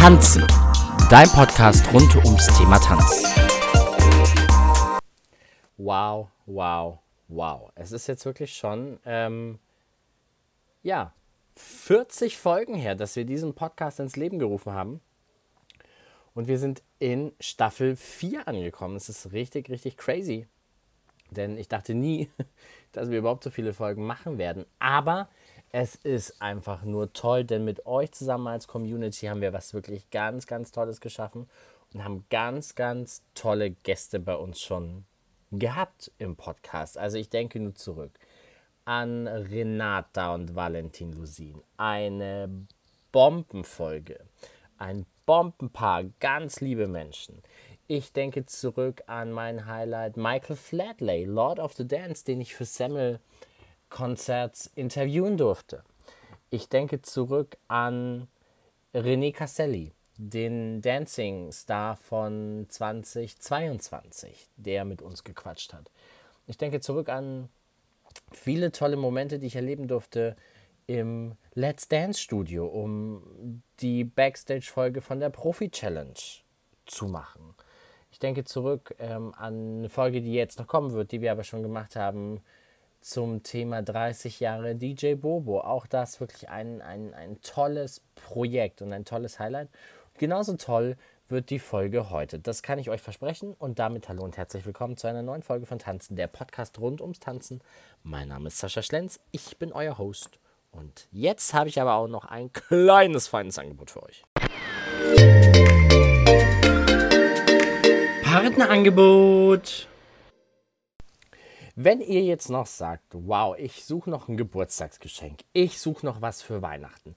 Tanzen, dein Podcast rund ums Thema Tanz. Wow, wow, wow. Es ist jetzt wirklich schon, ähm, ja, 40 Folgen her, dass wir diesen Podcast ins Leben gerufen haben. Und wir sind in Staffel 4 angekommen. Es ist richtig, richtig crazy. Denn ich dachte nie, dass wir überhaupt so viele Folgen machen werden. Aber es ist einfach nur toll, denn mit euch zusammen als Community haben wir was wirklich ganz, ganz Tolles geschaffen und haben ganz, ganz tolle Gäste bei uns schon gehabt im Podcast. Also ich denke nur zurück an Renata und Valentin Lusin. Eine Bombenfolge. Ein Bombenpaar, ganz liebe Menschen. Ich denke zurück an mein Highlight Michael Flatley, Lord of the Dance, den ich für Semmel Konzerts interviewen durfte. Ich denke zurück an René Casselli, den Dancing-Star von 2022, der mit uns gequatscht hat. Ich denke zurück an viele tolle Momente, die ich erleben durfte im Let's Dance Studio, um die Backstage-Folge von der Profi-Challenge zu machen. Ich denke zurück ähm, an eine Folge, die jetzt noch kommen wird, die wir aber schon gemacht haben zum Thema 30 Jahre DJ Bobo. Auch das wirklich ein, ein, ein tolles Projekt und ein tolles Highlight. genauso toll wird die Folge heute. Das kann ich euch versprechen. Und damit hallo und herzlich willkommen zu einer neuen Folge von Tanzen, der Podcast rund ums Tanzen. Mein Name ist Sascha Schlenz, ich bin euer Host. Und jetzt habe ich aber auch noch ein kleines, feines Angebot für euch. Partnerangebot. Wenn ihr jetzt noch sagt, wow, ich suche noch ein Geburtstagsgeschenk, ich suche noch was für Weihnachten,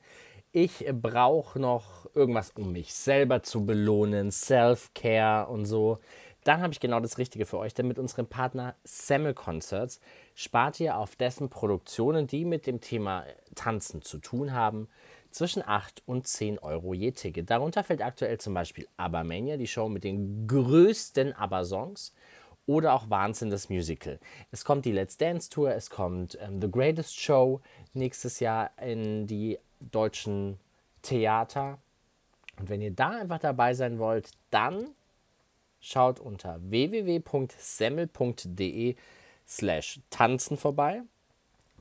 ich brauche noch irgendwas, um mich selber zu belohnen, Self-Care und so, dann habe ich genau das Richtige für euch, denn mit unserem Partner Semmel Concerts spart ihr auf dessen Produktionen, die mit dem Thema Tanzen zu tun haben, zwischen 8 und 10 Euro je Ticket. Darunter fällt aktuell zum Beispiel Abermania, die Show mit den größten Aber-Songs oder auch Wahnsinn das Musical. Es kommt die Let's Dance Tour, es kommt ähm, The Greatest Show nächstes Jahr in die deutschen Theater. Und wenn ihr da einfach dabei sein wollt, dann schaut unter www.semmel.de slash tanzen vorbei.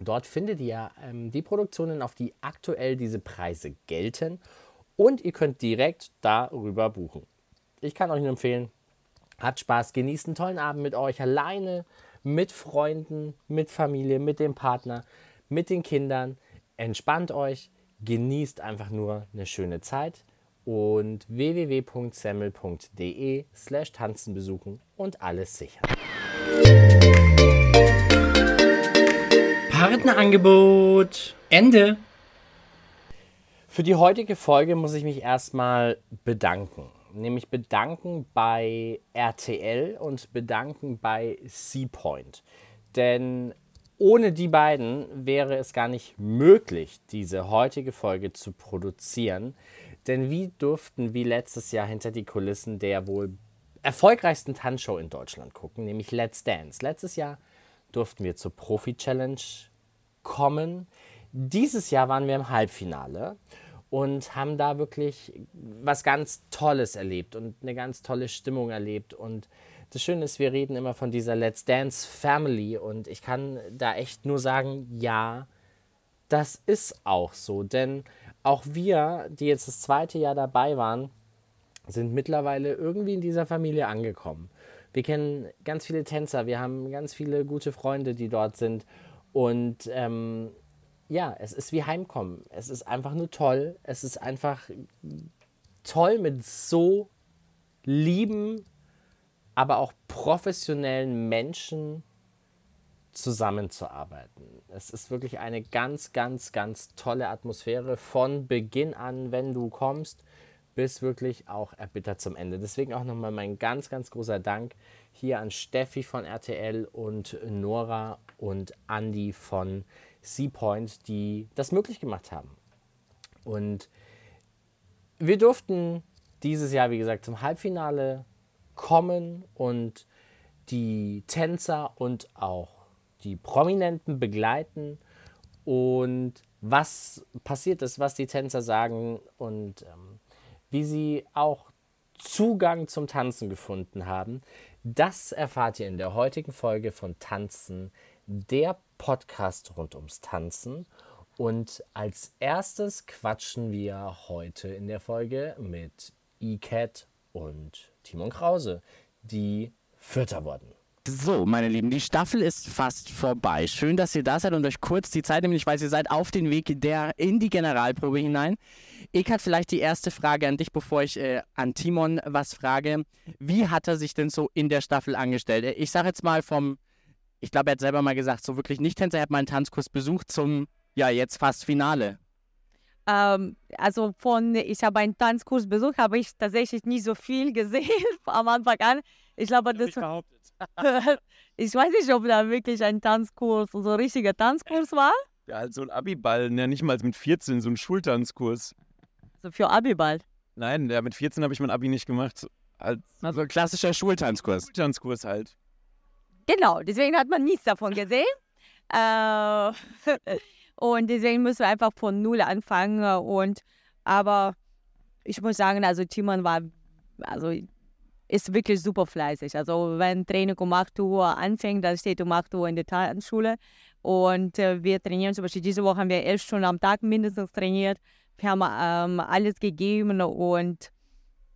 Dort findet ihr ähm, die Produktionen, auf die aktuell diese Preise gelten und ihr könnt direkt darüber buchen. Ich kann euch nur empfehlen, hat Spaß, genießt einen tollen Abend mit euch alleine, mit Freunden, mit Familie, mit dem Partner, mit den Kindern. Entspannt euch, genießt einfach nur eine schöne Zeit und www.semmel.de slash tanzen besuchen und alles sichern. Partnerangebot Ende. Für die heutige Folge muss ich mich erstmal bedanken nämlich bedanken bei RTL und bedanken bei Seapoint. Denn ohne die beiden wäre es gar nicht möglich, diese heutige Folge zu produzieren. Denn wie durften wir letztes Jahr hinter die Kulissen der wohl erfolgreichsten Tanzshow in Deutschland gucken, nämlich Let's Dance. Letztes Jahr durften wir zur Profi-Challenge kommen. Dieses Jahr waren wir im Halbfinale und haben da wirklich was ganz Tolles erlebt und eine ganz tolle Stimmung erlebt. Und das Schöne ist, wir reden immer von dieser Let's Dance Family und ich kann da echt nur sagen, ja, das ist auch so. Denn auch wir, die jetzt das zweite Jahr dabei waren, sind mittlerweile irgendwie in dieser Familie angekommen. Wir kennen ganz viele Tänzer, wir haben ganz viele gute Freunde, die dort sind. Und ähm, ja, es ist wie Heimkommen. Es ist einfach nur toll. Es ist einfach toll, mit so lieben, aber auch professionellen Menschen zusammenzuarbeiten. Es ist wirklich eine ganz, ganz, ganz tolle Atmosphäre von Beginn an, wenn du kommst, bis wirklich auch erbittert zum Ende. Deswegen auch nochmal mein ganz, ganz großer Dank hier an Steffi von RTL und Nora und Andy von Seapoint, die das möglich gemacht haben. Und wir durften dieses Jahr, wie gesagt, zum Halbfinale kommen und die Tänzer und auch die Prominenten begleiten und was passiert ist, was die Tänzer sagen und ähm, wie sie auch Zugang zum Tanzen gefunden haben, das erfahrt ihr in der heutigen Folge von Tanzen, der Podcast rund ums Tanzen. Und als erstes quatschen wir heute in der Folge mit ECAT und Timon Krause, die Vierter wurden. So, meine Lieben, die Staffel ist fast vorbei. Schön, dass ihr da seid und euch kurz die Zeit nehmt. Ich weiß, ihr seid auf dem Weg der, in die Generalprobe hinein. Ich hatte vielleicht die erste Frage an dich, bevor ich äh, an Timon was frage. Wie hat er sich denn so in der Staffel angestellt? Ich sage jetzt mal vom, ich glaube, er hat selber mal gesagt, so wirklich nicht Tänzer, er hat mal einen Tanzkurs besucht zum, ja, jetzt fast Finale. Ähm, also von, ich habe einen Tanzkurs besucht, habe ich tatsächlich nie so viel gesehen am Anfang an. Ich glaube, das, ich weiß nicht, ob da wirklich ein Tanzkurs, so ein richtiger Tanzkurs war. Ja, halt so ein Abiball, ja nicht mal mit 14, so ein Schultanzkurs. So für Abiball. Nein, ja, mit 14 habe ich mein Abi nicht gemacht. Als also ein klassischer Schultanzkurs. Schultanzkurs halt. Genau, deswegen hat man nichts davon gesehen. äh, und deswegen müssen wir einfach von Null anfangen. Und aber ich muss sagen, also Timon war, also ist wirklich super fleißig. Also wenn Training um 8 Uhr anfängt, dann steht um 8 Uhr in der Tanzschule. Und äh, wir trainieren zum Beispiel diese Woche haben wir elf Stunden am Tag mindestens trainiert. Wir haben ähm, alles gegeben und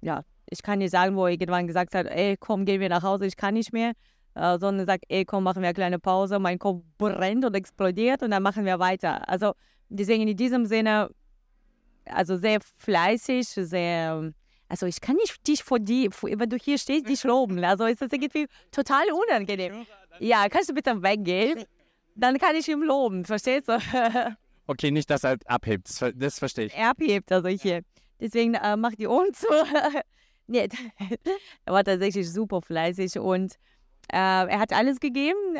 ja, ich kann nicht sagen, wo irgendwann gesagt hat, ey, komm, gehen wir nach Hause, ich kann nicht mehr. Äh, sondern sagt, ey, komm, machen wir eine kleine Pause, mein Kopf brennt und explodiert und dann machen wir weiter. Also deswegen in diesem Sinne, also sehr fleißig, sehr also ich kann nicht dich vor dir, wenn du hier stehst, dich loben. Also ist das irgendwie total unangenehm. Ja, kannst du bitte weggehen? Dann kann ich ihm loben, verstehst du? Okay, nicht, dass er abhebt, das, verstehe ich. Er abhebt, also hier. Deswegen äh, mach die Ohren zu. nee, er war tatsächlich super fleißig und er hat alles gegeben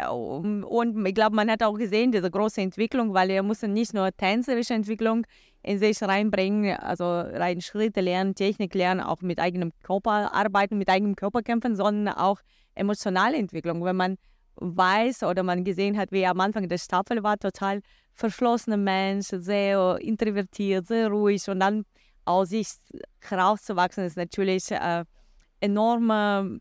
und ich glaube, man hat auch gesehen, diese große Entwicklung, weil er musste nicht nur tänzerische Entwicklung in sich reinbringen, also rein Schritte lernen, Technik lernen, auch mit eigenem Körper arbeiten, mit eigenem Körper kämpfen, sondern auch emotionale Entwicklung. Wenn man weiß oder man gesehen hat, wie er am Anfang der Staffel war, total verschlossener Mensch, sehr introvertiert, sehr ruhig und dann aus sich herauszuwachsen, ist natürlich äh, enorme,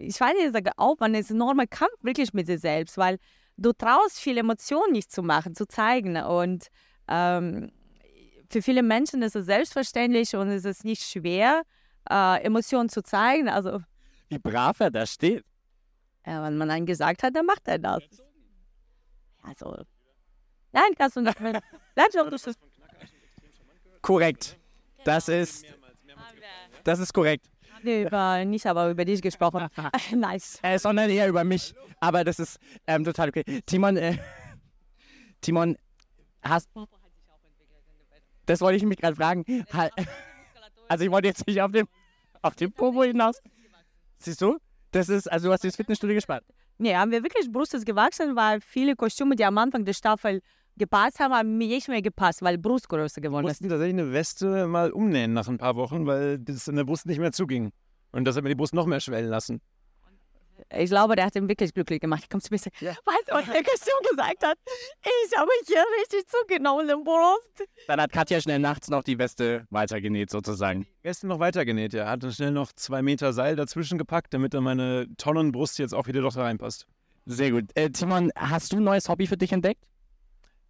ich weiß nicht, ich sage auch, man ist enormer Kampf wirklich mit sich selbst, weil du traust viele Emotionen nicht zu machen, zu zeigen und ähm, für viele Menschen ist es selbstverständlich und es ist nicht schwer, äh, Emotionen zu zeigen. Also, Wie brav er da steht. Ja, wenn man einen gesagt hat, dann macht er das. Also, nein, kannst du nicht mehr. Korrekt. Das ist, das ist korrekt. Über, nicht aber über dich gesprochen. nice. Äh, sondern eher über mich. Aber das ist ähm, total okay. Timon, äh, Timon, hast, das wollte ich mich gerade fragen. Also ich wollte jetzt nicht auf dem, auf dem Popo hinaus. Siehst du? Das ist, also du hast das Fitnessstudio gespart. Nee, haben wir wirklich Brust ist gewachsen, weil viele Kostüme, die am Anfang der Staffel gepasst haben, haben mir nicht mehr gepasst, weil Brustgröße geworden ist. Wir mussten tatsächlich eine Weste mal umnähen nach ein paar Wochen, weil das in der Brust nicht mehr zuging. Und das hat mir die Brust noch mehr schwellen lassen ich glaube, der hat ihn wirklich glücklich gemacht. Ich komme zu mir sagen, ja. weißt du, was der Kostüm gesagt hat? Ich habe hier richtig zugenommen im Brust. Dann hat Katja schnell nachts noch die Weste weitergenäht, sozusagen. Die Weste noch weitergenäht, ja. Hat schnell noch zwei Meter Seil dazwischen gepackt, damit dann meine Tonnenbrust jetzt auch wieder doch da reinpasst. Sehr gut. Äh, Timon, hast du ein neues Hobby für dich entdeckt?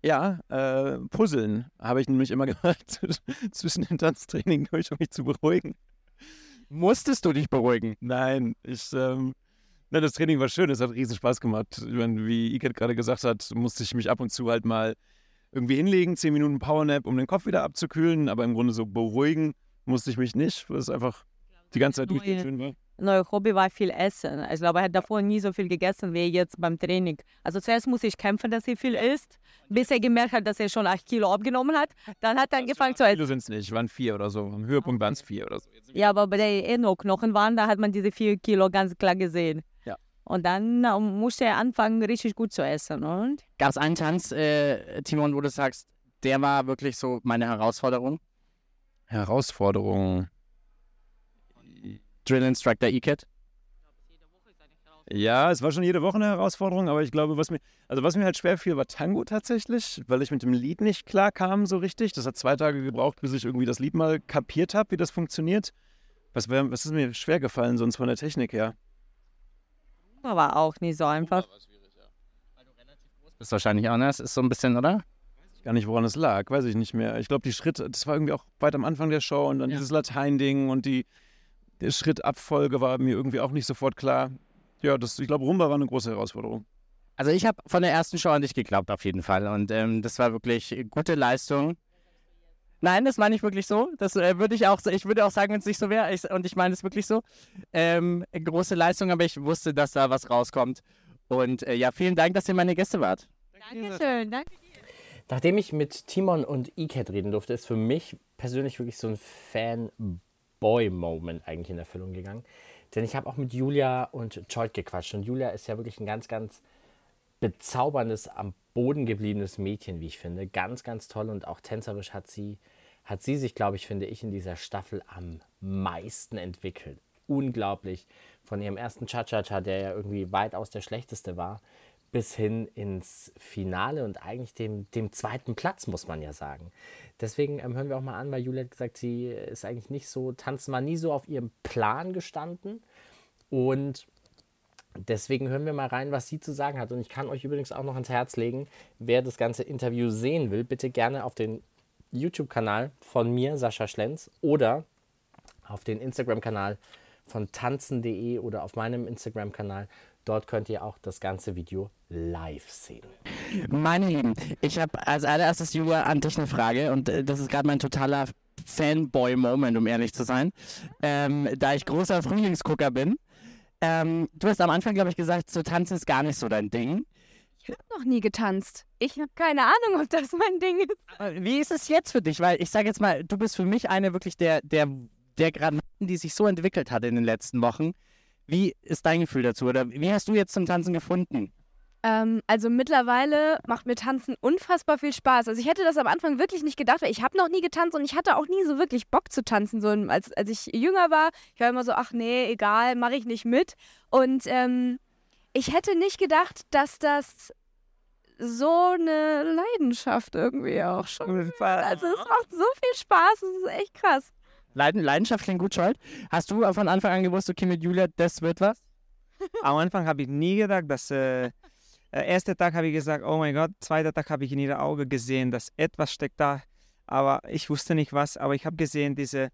Ja, äh, Puzzeln habe ich nämlich immer gemacht zwischen dem Tanztraining durch, um mich zu beruhigen. Musstest du dich beruhigen? Nein, ich ähm, na, das Training war schön, es hat riesen Spaß gemacht. Meine, wie Iket gerade gesagt hat, musste ich mich ab und zu halt mal irgendwie hinlegen, 10 Minuten Powernap, um den Kopf wieder abzukühlen, aber im Grunde so beruhigen musste ich mich nicht, weil es einfach die ganze Zeit durchgehend schön war. Neues Hobby war viel Essen. Ich glaube, er hat davor nie so viel gegessen wie jetzt beim Training. Also zuerst musste ich kämpfen, dass er viel isst, bis er gemerkt hat, dass er schon 8 Kilo abgenommen hat. Dann hat er also angefangen zu essen. Kilo sind es nicht, waren vier oder so. Am Höhepunkt waren es vier oder so. Ja, aber bei der eh noch Knochen waren, da hat man diese vier Kilo ganz klar gesehen. Und dann äh, musste er anfangen, richtig gut zu essen. Gab es einen Tanz, äh, Timon, wo du sagst, der war wirklich so meine Herausforderung? Herausforderung. Drill Instructor ECAT? Ja, es war schon jede Woche eine Herausforderung, aber ich glaube, was mir, also was mir halt schwer fiel, war Tango tatsächlich, weil ich mit dem Lied nicht klar kam so richtig. Das hat zwei Tage gebraucht, bis ich irgendwie das Lied mal kapiert habe, wie das funktioniert. Was, wär, was ist mir schwer gefallen, sonst von der Technik her? Aber auch nicht so einfach. Das ist wahrscheinlich auch, ne? Das ist so ein bisschen, oder? Gar nicht, woran es lag, weiß ich nicht mehr. Ich glaube, die Schritte, das war irgendwie auch weit am Anfang der Show und dann Ja. dieses Latein-Ding und die, die Schrittabfolge war mir irgendwie auch nicht sofort klar. Ja, das, ich glaube, Rumba war eine große Herausforderung. Also ich habe von der ersten Show an dich geglaubt, auf jeden Fall. Und ähm, das war wirklich gute Leistung. Nein, das meine ich wirklich so. Das äh, würde ich auch, ich würde auch sagen, wenn es nicht so wäre. Und ich meine es wirklich so. Ähm, große Leistung, aber ich wusste, dass da was rauskommt. Und äh, ja, vielen Dank, dass ihr meine Gäste wart. Dankeschön, danke. Nachdem ich mit Timon und Icat reden durfte, ist für mich persönlich wirklich so ein Fanboy-Moment eigentlich in Erfüllung gegangen. Denn ich habe auch mit Julia und Jolt gequatscht. Und Julia ist ja wirklich ein ganz, ganz bezauberndes, am Boden gebliebenes Mädchen, wie ich finde. Ganz, ganz toll. Und auch tänzerisch hat sie, hat sie sich, glaube ich, finde ich, in dieser Staffel am meisten entwickelt. Unglaublich. Von ihrem ersten Cha-Cha-Cha, der ja irgendwie weitaus der schlechteste war, bis hin ins Finale und eigentlich dem, dem zweiten Platz, muss man ja sagen. Deswegen ähm, hören wir auch mal an, weil Julia hat gesagt, sie ist eigentlich nicht so, tanzen war nie so auf ihrem Plan gestanden. Und deswegen hören wir mal rein, was sie zu sagen hat. Und ich kann euch übrigens auch noch ans Herz legen, wer das ganze Interview sehen will, bitte gerne auf den YouTube-Kanal von mir, Sascha Schlenz, oder auf den Instagram-Kanal von tanzen.de oder auf meinem Instagram-Kanal. Dort könnt ihr auch das ganze Video live sehen. Meine Lieben, ich habe als allererstes, Julia, an dich eine Frage. Und äh, das ist gerade mein totaler Fanboy-Moment, um ehrlich zu sein. Ähm, da ich großer Frühlingsgucker bin. Ähm, du hast am Anfang, glaube ich, gesagt, so tanzen ist gar nicht so dein Ding. Ich habe noch nie getanzt. Ich habe keine Ahnung, ob das mein Ding ist. Wie ist es jetzt für dich? Weil ich sage jetzt mal, du bist für mich eine wirklich der, der, der Granaten, die sich so entwickelt hat in den letzten Wochen. Wie ist dein Gefühl dazu? Oder wie hast du jetzt zum Tanzen gefunden? Ähm, also mittlerweile macht mir Tanzen unfassbar viel Spaß. Also ich hätte das am Anfang wirklich nicht gedacht, weil ich habe noch nie getanzt und ich hatte auch nie so wirklich Bock zu tanzen. So als, als ich jünger war, ich war immer so, ach nee, egal, mache ich nicht mit. Und ähm, ich hätte nicht gedacht, dass das so eine Leidenschaft irgendwie auch schon ist. Also es macht so viel Spaß, es ist echt krass. Leiden, Leidenschaft klingt gut, Scholt. Hast du von Anfang an gewusst, okay, mit Julia, das wird was? Am Anfang habe ich nie gedacht, dass. Äh, äh, erster Tag habe ich gesagt, oh mein Gott. Zweiter Tag habe ich in ihre Augen gesehen, dass etwas steckt da. Aber ich wusste nicht was. Aber ich habe gesehen, diese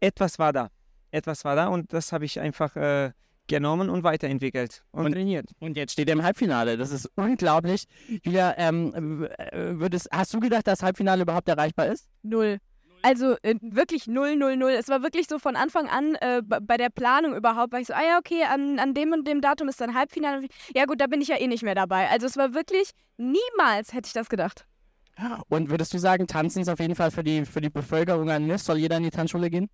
etwas war da. Etwas war da und das habe ich einfach äh, genommen und weiterentwickelt und, Und- trainiert. Und jetzt steht er im Halbfinale. Das ist unglaublich. Julia, ähm, äh, würdest, hast du gedacht, dass Halbfinale überhaupt erreichbar ist? Null. Also äh, wirklich null, null, null. Es war wirklich so von Anfang an äh, bei der Planung überhaupt, war ich so, ah ja, okay, an, an dem und dem Datum ist dann Halbfinale. Ja gut, da bin ich ja eh nicht mehr dabei. Also es war wirklich, niemals hätte ich das gedacht. Und würdest du sagen, Tanzen ist auf jeden Fall für die, für die Bevölkerung ein Muss? Soll jeder in die Tanzschule gehen?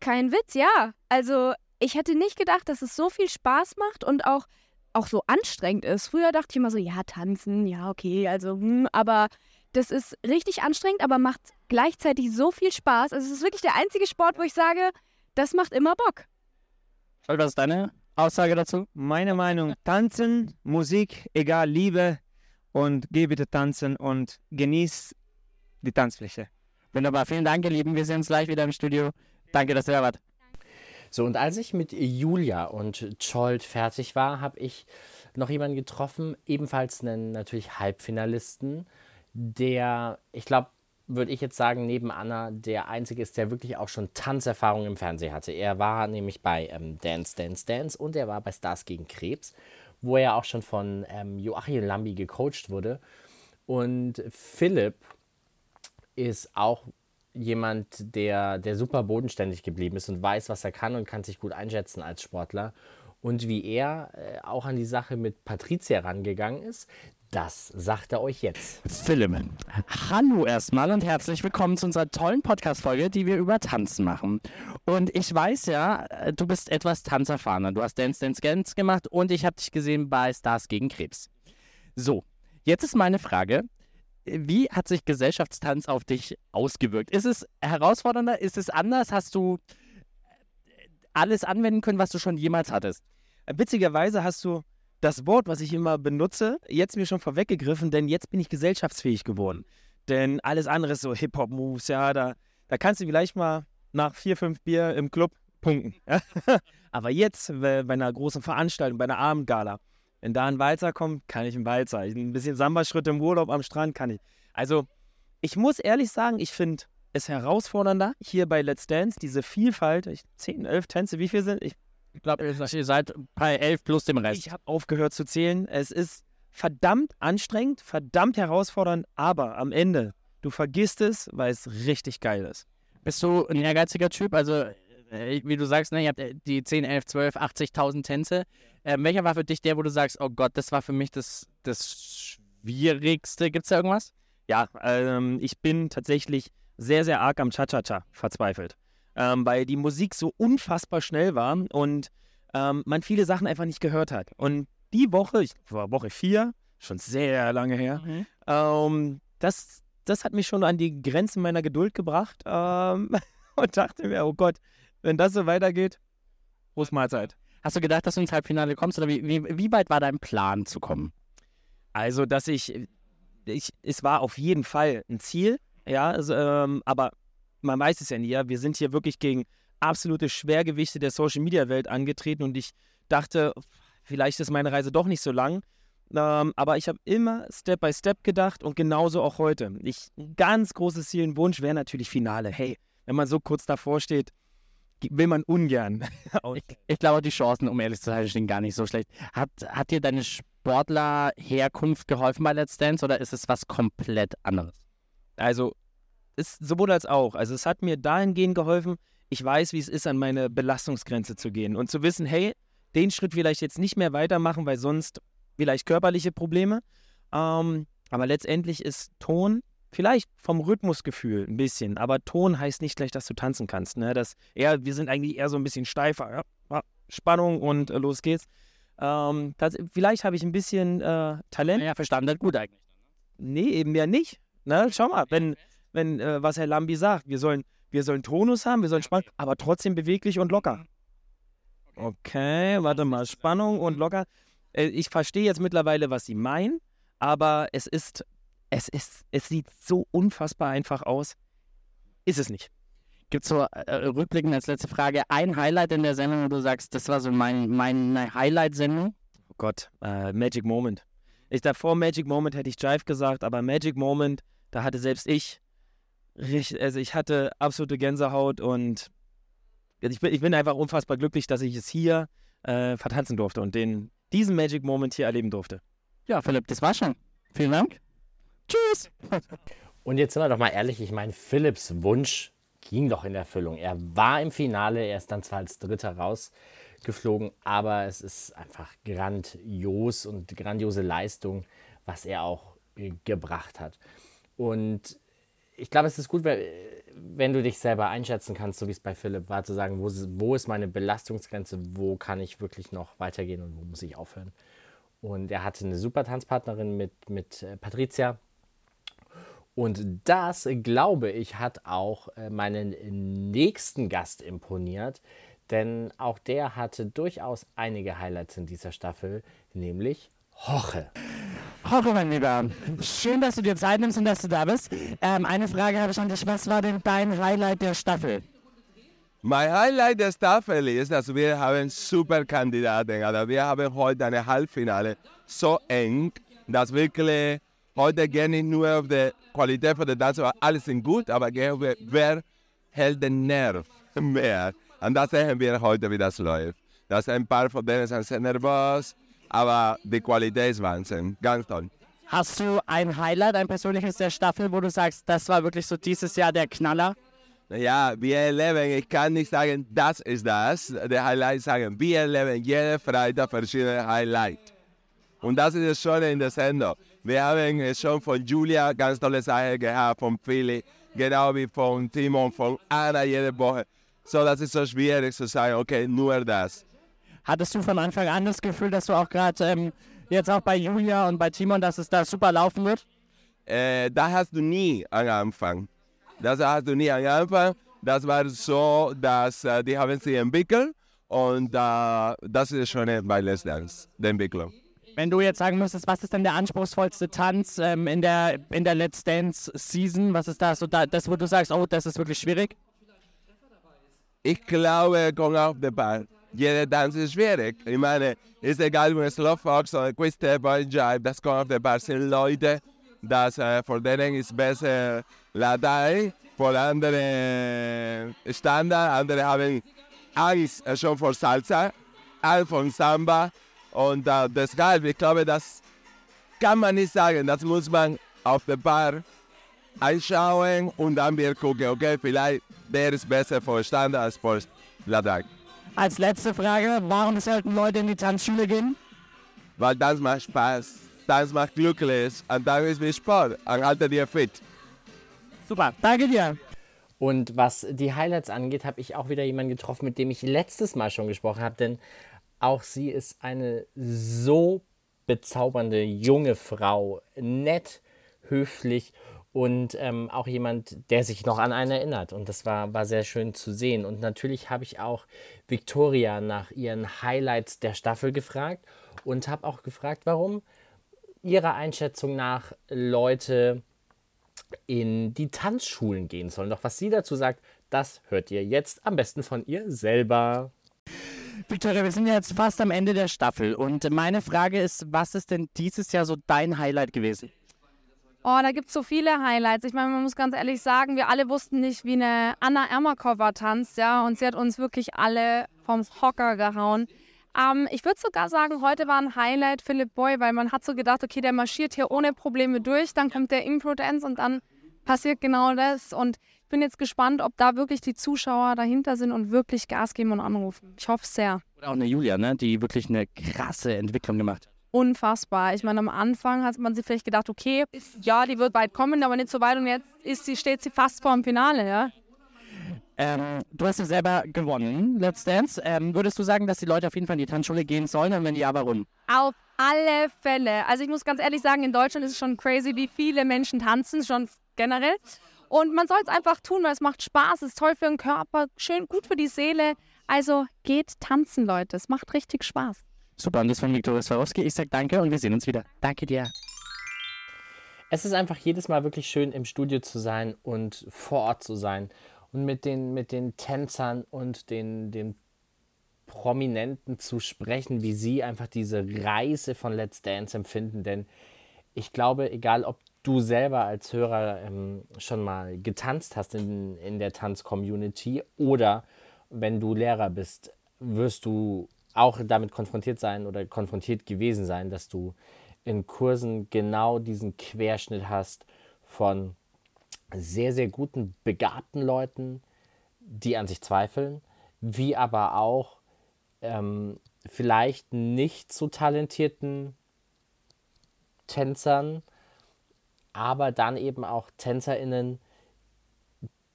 Kein Witz, ja. Also ich hätte nicht gedacht, dass es so viel Spaß macht und auch, auch so anstrengend ist. Früher dachte ich immer so, ja, tanzen, ja, okay, also, hm, aber das ist richtig anstrengend, aber macht gleichzeitig so viel Spaß. Also es ist wirklich der einzige Sport, wo ich sage, das macht immer Bock. Scholt, was ist deine Aussage dazu? Meine Meinung: Tanzen, Musik, egal, Liebe und geh bitte tanzen und genieß die Tanzfläche. Wunderbar, vielen Dank, ihr Lieben. Wir sehen uns gleich wieder im Studio. Danke, dass ihr da wart. So, und als ich mit Julia und Scholt fertig war, habe ich noch jemanden getroffen, ebenfalls einen natürlich Halbfinalisten, der, ich glaube, würde ich jetzt sagen, neben Anna der einzige ist, der wirklich auch schon Tanzerfahrung im Fernsehen hatte. Er war nämlich bei ähm, Dance, Dance, Dance und er war bei Stars gegen Krebs, wo er auch schon von ähm, Joachim Lambi gecoacht wurde. Und Philipp ist auch jemand, der, der super bodenständig geblieben ist und weiß, was er kann und kann sich gut einschätzen als Sportler. Und wie er äh, auch an die Sache mit Patricia rangegangen ist, das sagt er euch jetzt. Philipp, hallo erstmal und herzlich willkommen zu unserer tollen Podcast-Folge, die wir über Tanzen machen. Und ich weiß ja, äh, du bist etwas tanzerfahrener. Du hast Dance Dance Dance gemacht und ich habe dich gesehen bei Stars gegen Krebs. So, jetzt ist meine Frage. Wie hat sich Gesellschaftstanz auf dich ausgewirkt? Ist es herausfordernder? Ist es anders? Hast du alles anwenden können, was du schon jemals hattest? witzigerweise hast du das Wort, was ich immer benutze, jetzt mir schon vorweggegriffen, denn jetzt bin ich gesellschaftsfähig geworden. Denn alles andere ist so Hip-Hop-Moves, ja, da, da kannst du vielleicht mal nach vier, fünf Bier im Club punkten. Ja? Aber jetzt, bei einer großen Veranstaltung, bei einer Abendgala, wenn da ein Walzer kommt, kann ich einen Walzer. Ein bisschen Samba-Schritt im Urlaub am Strand kann ich. Also, ich muss ehrlich sagen, ich finde es herausfordernder, hier bei Let's Dance, diese Vielfalt, ich, 10, 11 Tänze, wie viel sind? Ich Ich glaube, ihr seid bei 11 plus dem Rest. ich habe aufgehört zu zählen. Es ist verdammt anstrengend, verdammt herausfordernd, aber am Ende, du vergisst es, weil es richtig geil ist. Bist du ein ehrgeiziger Typ? Also, äh, wie du sagst, ne, ihr habt äh, die 10, 11, 12, 80.000 Tänze. Ähm, welcher war für dich der, wo du sagst, oh Gott, das war für mich das, das Schwierigste? Gibt es da irgendwas? Ja, ähm, ich bin tatsächlich sehr, sehr arg am Cha-Cha-Cha verzweifelt, ähm, weil die Musik so unfassbar schnell war und ähm, man viele Sachen einfach nicht gehört hat. Und die Woche, ich war Woche vier, schon sehr lange her, ähm, das, das hat mich schon an die Grenzen meiner Geduld gebracht ähm, und dachte mir, oh Gott, wenn das so weitergeht, Prost Mahlzeit. Hast du gedacht, dass du ins Halbfinale kommst? Oder wie, wie, wie weit war dein Plan zu kommen? Also, dass ich, ich, es war auf jeden Fall ein Ziel, ja, also, ähm, aber man weiß es ja nie, ja, wir sind hier wirklich gegen absolute Schwergewichte der Social-Media-Welt angetreten und ich dachte, vielleicht ist meine Reise doch nicht so lang, ähm, aber ich habe immer Step by Step gedacht und genauso auch heute. Ich, ein ganz großes Ziel, ein Wunsch wäre natürlich Finale. Hey, wenn man so kurz davor steht, will man ungern. Ich, ich glaube, die Chancen, um ehrlich zu sein, stehen gar nicht so schlecht. Hat, hat dir deine Sportlerherkunft geholfen bei Let's Dance oder ist es was komplett anderes? Also, ist sowohl als auch. Also, es hat mir dahingehend geholfen, ich weiß, wie es ist, an meine Belastungsgrenze zu gehen und zu wissen, hey, den Schritt vielleicht jetzt nicht mehr weitermachen, weil sonst vielleicht körperliche Probleme. Ähm, aber letztendlich ist Ton vielleicht vom Rhythmusgefühl ein bisschen, aber Ton heißt nicht gleich, dass du tanzen kannst. Ne? Das eher, wir sind eigentlich eher so ein bisschen steifer. Ja? Spannung und äh, los geht's. Ähm, das, vielleicht habe ich ein bisschen äh, Talent. Ja, verstanden, gut eigentlich. Nee, eben ja nicht. Ne? Schau mal, wenn, wenn äh, was Herr Lambi sagt, wir sollen, wir sollen Tonus haben, wir sollen Spannung, aber trotzdem beweglich und locker. Okay, warte mal, Spannung und locker. Äh, ich verstehe jetzt mittlerweile, was Sie meinen, aber es ist, es ist, es sieht so unfassbar einfach aus. Ist es nicht. Gibt es so äh, rückblickend als letzte Frage ein Highlight in der Sendung, wo du sagst, das war so mein, meine Highlight-Sendung? Oh Gott, äh, Magic Moment. Ich davor Magic Moment hätte ich Jive gesagt, aber Magic Moment, da hatte selbst ich, richtig, also ich hatte absolute Gänsehaut und ich bin, ich bin einfach unfassbar glücklich, dass ich es hier äh, vertanzen durfte und den, diesen Magic Moment hier erleben durfte. Ja, Philipp, das war schon. Vielen Dank. Tschüss. Und jetzt sind wir doch mal ehrlich, ich meine, Philipps Wunsch ging doch in Erfüllung. Er war im Finale, er ist dann zwar als Dritter rausgeflogen, aber es ist einfach grandios und grandiose Leistung, was er auch äh, gebracht hat. Und ich glaube, es ist gut, wenn, wenn du dich selber einschätzen kannst, so wie es bei Philipp war, zu sagen, wo, ist- wo ist meine Belastungsgrenze, wo kann ich wirklich noch weitergehen und wo muss ich aufhören. Und er hatte eine super Tanzpartnerin mit, mit äh, Patricia. Und das, glaube ich, hat auch äh, meinen nächsten Gast imponiert, denn auch der hatte durchaus einige Highlights in dieser Staffel, nämlich Hoche. Hoffe, mein Lieber. Schön, dass du dir Zeit nimmst und dass du da bist. Ähm, eine Frage habe ich an dich. Was war denn dein Highlight der Staffel? Mein Highlight der Staffel ist, dass wir haben super Kandidaten. Also wir haben heute eine Halbfinale so eng, dass wirklich heute gehe nicht nur auf die Qualität von der Tanz, aber alles sind gut, aber wer hält den Nerv mehr. Und das sehen wir heute, wie das läuft. Das ein paar von denen sind sehr nervös, aber die Qualität ist Wahnsinn. Ganz toll. Hast du ein Highlight, ein persönliches der Staffel, wo du sagst, das war wirklich so dieses Jahr der Knaller? Ja, wir erleben, ich kann nicht sagen, das ist das, der Highlight sagen. Wir erleben jeden Freitag verschiedene Highlights. Und das ist das Schöne in der Sendung. Wir haben schon von Julia ganz tolle Sachen gehabt, von Philly, genau wie von Timon, von Anna jede Woche. So, das ist so schwierig zu sagen, okay, nur das. Hattest du von Anfang an das Gefühl, dass du auch gerade ähm, jetzt auch bei Julia und bei Timon, dass es da super laufen wird? Äh, das hast du nie am Anfang. Das hast du nie am Anfang. Das war so, dass äh, die haben sich entwickelt Und äh, das ist Schöne bei Let's Dance, die Entwicklung. Wenn du jetzt sagen müsstest, was ist denn der anspruchsvollste Tanz ähm, in, der, in der Let's Dance Season? Was ist da so da, das, wo du sagst, oh, das ist wirklich schwierig? Ich glaube, kommt auf den Ball. Jeder Tanz ist schwierig. Ich meine, ist egal, ob es Slowfox oder Quick-Step oder Jive, das kommt auf Ball. sind Leute, das äh, für denen ist besser Latei, für andere Standard, andere haben Angst schon vor Salsa, Angst vor Samba. Und äh, deshalb, ich glaube, das kann man nicht sagen. Das muss man auf der Bar einschauen und dann wir gucken, okay, vielleicht der ist besser für Standard als für Latei. Als letzte Frage, warum sollten Leute in die Tanzschule gehen? Weil das macht Spaß, das macht glücklich und das ist wie Sport und haltet dir fit. Super, danke dir. Und was die Highlights angeht, habe ich auch wieder jemanden getroffen, mit dem ich letztes Mal schon gesprochen habe, denn auch sie ist eine so bezaubernde junge Frau, nett, höflich und ähm, auch jemand, der sich noch an einen erinnert. Und das war, war sehr schön zu sehen. Und natürlich habe ich auch Victoria nach ihren Highlights der Staffel gefragt und habe auch gefragt, warum ihrer Einschätzung nach Leute in die Tanzschulen gehen sollen. Doch was sie dazu sagt, das hört ihr jetzt am besten von ihr selber. Victoria, wir sind jetzt fast am Ende der Staffel und meine Frage ist, was ist denn dieses Jahr so dein Highlight gewesen? Oh, da gibt es so viele Highlights. Ich meine, man muss ganz ehrlich sagen, wir alle wussten nicht, wie eine Anna Ermakova tanzt, ja, und sie hat uns wirklich alle vom Hocker gehauen. Ähm, ich würde sogar sagen, heute war ein Highlight Philipp Boy, weil man hat so gedacht, okay, der marschiert hier ohne Probleme durch, dann kommt der Impro-Dance und dann passiert genau das. Und ich bin jetzt gespannt, ob da wirklich die Zuschauer dahinter sind und wirklich Gas geben und anrufen. Ich hoffe sehr. Oder auch eine Julia, ne, die wirklich eine krasse Entwicklung gemacht hat unfassbar. Ich meine, am Anfang hat man sich vielleicht gedacht, okay, ja, die wird weit kommen, aber nicht so weit und jetzt ist sie, steht sie fast vor dem Finale, ja. Ähm, du hast ja selber gewonnen, Let's Dance. Ähm, würdest du sagen, dass die Leute auf jeden Fall in die Tanzschule gehen sollen und wenn ja, warum? Auf alle Fälle. Also ich muss ganz ehrlich sagen, in Deutschland ist es schon crazy, wie viele Menschen tanzen, schon generell. Und man soll es einfach tun, weil es macht Spaß, es ist toll für den Körper, schön gut für die Seele. Also geht tanzen, Leute. Es macht richtig Spaß. Super, und das von Viktoria Swarovski. Ich sage danke und wir sehen uns wieder. Danke dir. Es ist einfach jedes Mal wirklich schön, im Studio zu sein und vor Ort zu sein und mit den, mit den Tänzern und den, den Prominenten zu sprechen, wie sie einfach diese Reise von Let's Dance empfinden. Denn ich glaube, egal ob du selber als Hörer ähm, schon mal getanzt hast in, in der Tanz-Community oder wenn du Lehrer bist, wirst du auch damit konfrontiert sein oder konfrontiert gewesen sein, dass du in Kursen genau diesen Querschnitt hast von sehr, sehr guten, begabten Leuten, die an sich zweifeln, wie aber auch ähm, vielleicht nicht so talentierten Tänzern, aber dann eben auch TänzerInnen,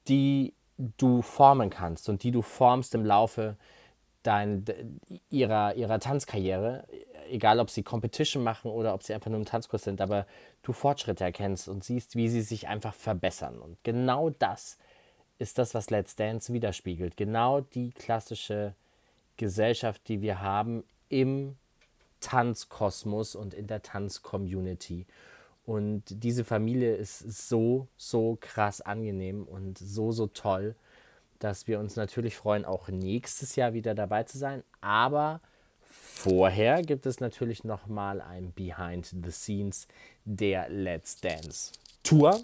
die du formen kannst und die du formst im Laufe dein, ihrer, ihrer Tanzkarriere, egal ob sie Competition machen oder ob sie einfach nur im Tanzkurs sind, aber du Fortschritte erkennst und siehst, wie sie sich einfach verbessern. Und genau das ist das, was Let's Dance widerspiegelt. Genau die klassische Gesellschaft, die wir haben im Tanzkosmos und in der Tanzcommunity. Und diese Familie ist so, so krass angenehm und so, so toll dass wir uns natürlich freuen, auch nächstes Jahr wieder dabei zu sein. Aber vorher gibt es natürlich noch mal ein Behind the Scenes der Let's Dance Tour,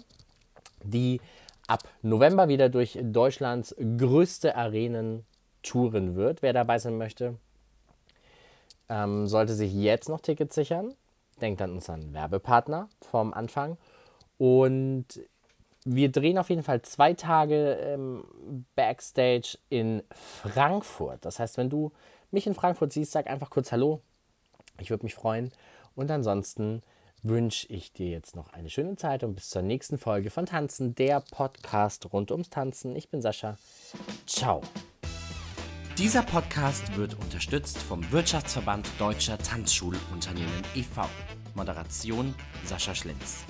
die ab November wieder durch Deutschlands größte Arenen touren wird. Wer dabei sein möchte, ähm, sollte sich jetzt noch Tickets sichern. Denkt an unseren Werbepartner vom Anfang. Und wir drehen auf jeden Fall zwei Tage ähm, Backstage in Frankfurt. Das heißt, wenn du mich in Frankfurt siehst, sag einfach kurz Hallo. Ich würde mich freuen. Und ansonsten wünsche ich dir jetzt noch eine schöne Zeit und bis zur nächsten Folge von Tanzen, der Podcast rund ums Tanzen. Ich bin Sascha. Ciao. Dieser Podcast wird unterstützt vom Wirtschaftsverband Deutscher Tanzschulunternehmen e.V. Moderation Sascha Schlenz.